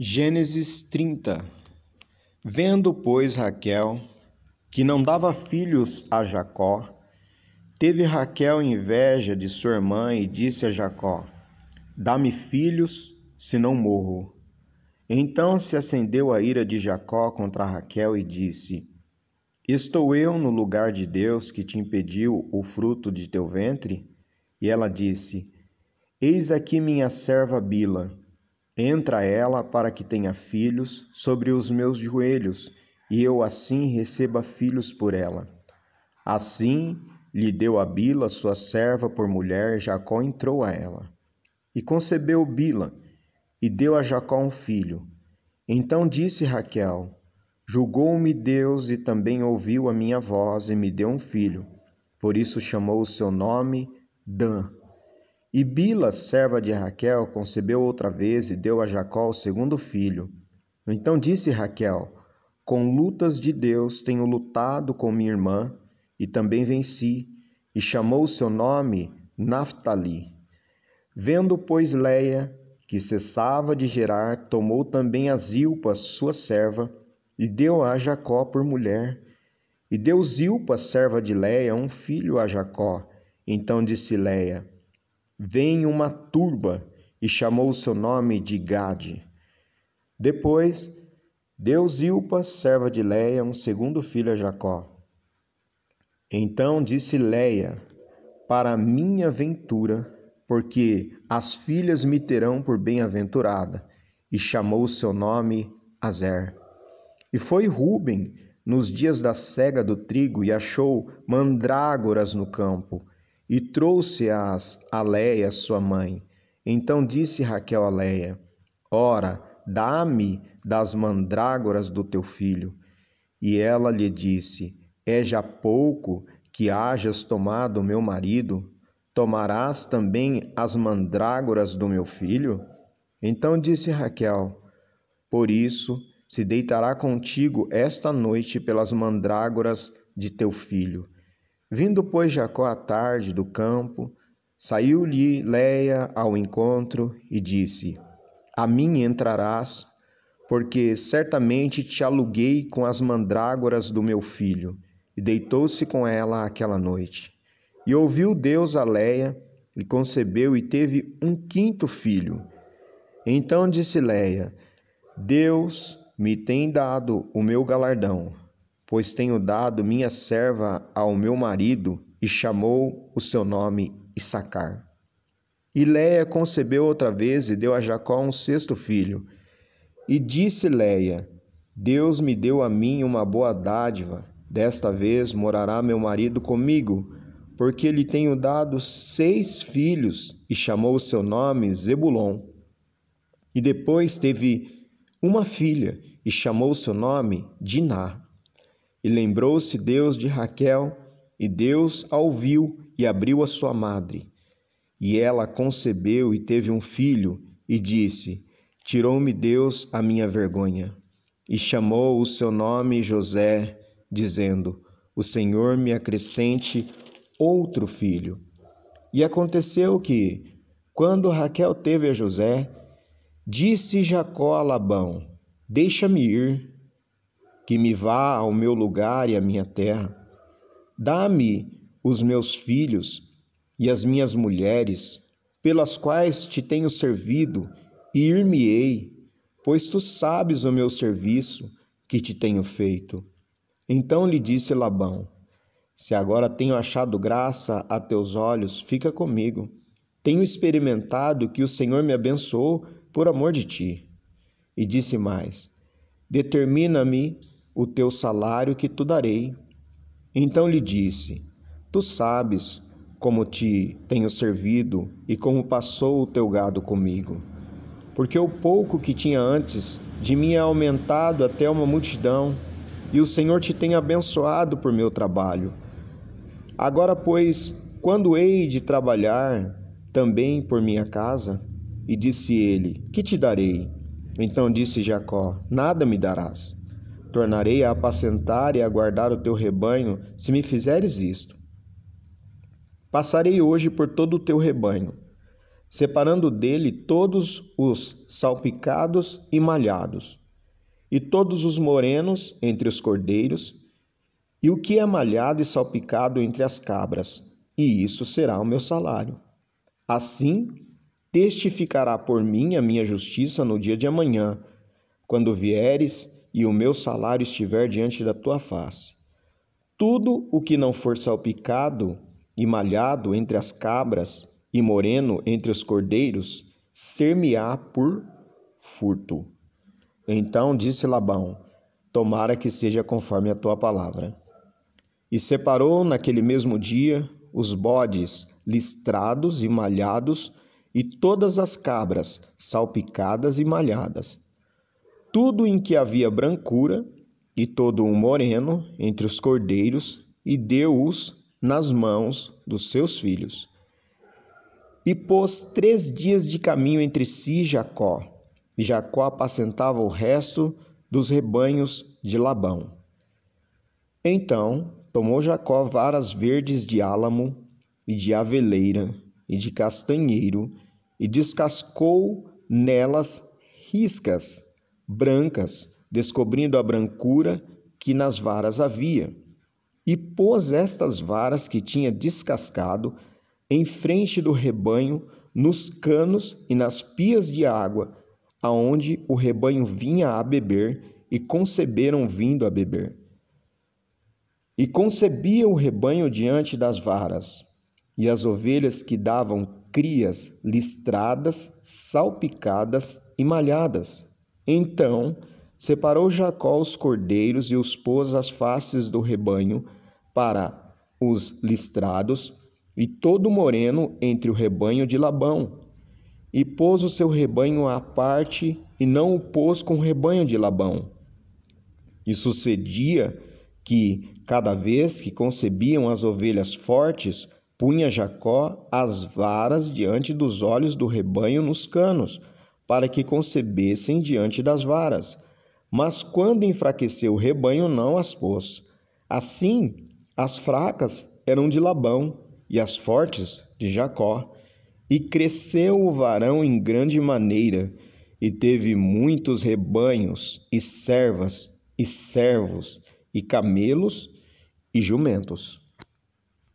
Gênesis 30 Vendo, pois, Raquel que não dava filhos a Jacó, teve Raquel inveja de sua irmã e disse a Jacó: Dá-me filhos, senão morro. Então se acendeu a ira de Jacó contra Raquel e disse: Estou eu no lugar de Deus que te impediu o fruto de teu ventre? E ela disse: Eis aqui minha serva Bila Entra ela para que tenha filhos sobre os meus joelhos, e eu assim receba filhos por ela. Assim lhe deu a Bila, sua serva, por mulher, Jacó entrou a ela. E concebeu Bila, e deu a Jacó um filho. Então disse Raquel: Julgou-me Deus e também ouviu a minha voz e me deu um filho. Por isso chamou o seu nome Dan. E Bila, serva de Raquel, concebeu outra vez e deu a Jacó o segundo filho. Então disse Raquel: Com lutas de Deus tenho lutado com minha irmã e também venci, e chamou o seu nome Naphtali. Vendo, pois, Leia que cessava de gerar, tomou também a Zilpa, sua serva, e deu a Jacó por mulher. E deu Zilpa, serva de Leia, um filho a Jacó. Então disse Leia: vem uma turba e chamou o seu nome de Gade. Depois deu Zilpa, serva de Leia, um segundo filho a Jacó. Então disse Leia: Para minha ventura, porque as filhas me terão por bem-aventurada, e chamou o seu nome Azer. E foi Ruben nos dias da cega do trigo e achou mandrágoras no campo e trouxe-as a Leia, sua mãe. Então disse Raquel a Leia: Ora, dá-me das mandrágoras do teu filho. E ela lhe disse: É já pouco que hajas tomado meu marido? Tomarás também as mandrágoras do meu filho? Então disse Raquel: Por isso se deitará contigo esta noite pelas mandrágoras de teu filho. Vindo, pois, Jacó à tarde do campo, saiu-lhe Leia ao encontro e disse: A mim entrarás, porque certamente te aluguei com as mandrágoras do meu filho. E deitou-se com ela aquela noite. E ouviu Deus a Leia, e concebeu e teve um quinto filho. Então disse Leia: Deus me tem dado o meu galardão pois tenho dado minha serva ao meu marido, e chamou o seu nome Issacar. E Leia concebeu outra vez e deu a Jacó um sexto filho. E disse Leia: Deus me deu a mim uma boa dádiva. Desta vez morará meu marido comigo, porque lhe tenho dado seis filhos, e chamou o seu nome Zebulon. E depois teve uma filha, e chamou o seu nome Diná. E lembrou-se Deus de Raquel, e Deus a ouviu e abriu a sua madre. E ela concebeu e teve um filho, e disse: Tirou-me Deus a minha vergonha. E chamou o seu nome José, dizendo: O Senhor me acrescente outro filho. E aconteceu que, quando Raquel teve a José, disse Jacó a Labão: Deixa-me ir que me vá ao meu lugar e à minha terra. Dá-me os meus filhos e as minhas mulheres, pelas quais te tenho servido, e ir-me-ei, pois tu sabes o meu serviço que te tenho feito. Então lhe disse Labão: Se agora tenho achado graça a teus olhos, fica comigo. Tenho experimentado que o Senhor me abençoou por amor de ti. E disse mais: Determina-me o teu salário que tu darei. Então lhe disse: Tu sabes como te tenho servido e como passou o teu gado comigo. Porque o pouco que tinha antes de mim é aumentado até uma multidão, e o Senhor te tem abençoado por meu trabalho. Agora, pois, quando hei de trabalhar também por minha casa? E disse ele: Que te darei? Então disse Jacó: Nada me darás Tornarei a apacentar e a guardar o teu rebanho, se me fizeres isto. Passarei hoje por todo o teu rebanho. separando dele todos os salpicados e malhados, e todos os morenos entre os cordeiros, e o que é malhado e salpicado entre as cabras, e isso será o meu salário. Assim testificará por mim a minha justiça no dia de amanhã, quando vieres e o meu salário estiver diante da tua face. Tudo o que não for salpicado e malhado entre as cabras e moreno entre os cordeiros, ser-me-á por furto. Então disse Labão: Tomara que seja conforme a tua palavra. E separou naquele mesmo dia os bodes listrados e malhados, e todas as cabras salpicadas e malhadas. Tudo em que havia brancura, e todo um moreno entre os cordeiros, e deu-os nas mãos dos seus filhos. E pôs três dias de caminho entre si Jacó, e Jacó apacentava o resto dos rebanhos de Labão. Então tomou Jacó varas verdes de álamo e de aveleira e de castanheiro e descascou nelas riscas brancas, descobrindo a brancura que nas varas havia. E pôs estas varas que tinha descascado em frente do rebanho, nos canos e nas pias de água, aonde o rebanho vinha a beber, e conceberam vindo a beber. E concebia o rebanho diante das varas, e as ovelhas que davam crias listradas, salpicadas e malhadas. Então separou Jacó os cordeiros e os pôs às faces do rebanho para os listrados e todo moreno entre o rebanho de Labão. E pôs o seu rebanho à parte e não o pôs com o rebanho de Labão. E sucedia que, cada vez que concebiam as ovelhas fortes, punha Jacó as varas diante dos olhos do rebanho nos canos, para que concebessem diante das varas. Mas quando enfraqueceu o rebanho, não as pôs. Assim, as fracas eram de Labão e as fortes de Jacó. E cresceu o varão em grande maneira, e teve muitos rebanhos, e servas, e servos, e camelos e jumentos.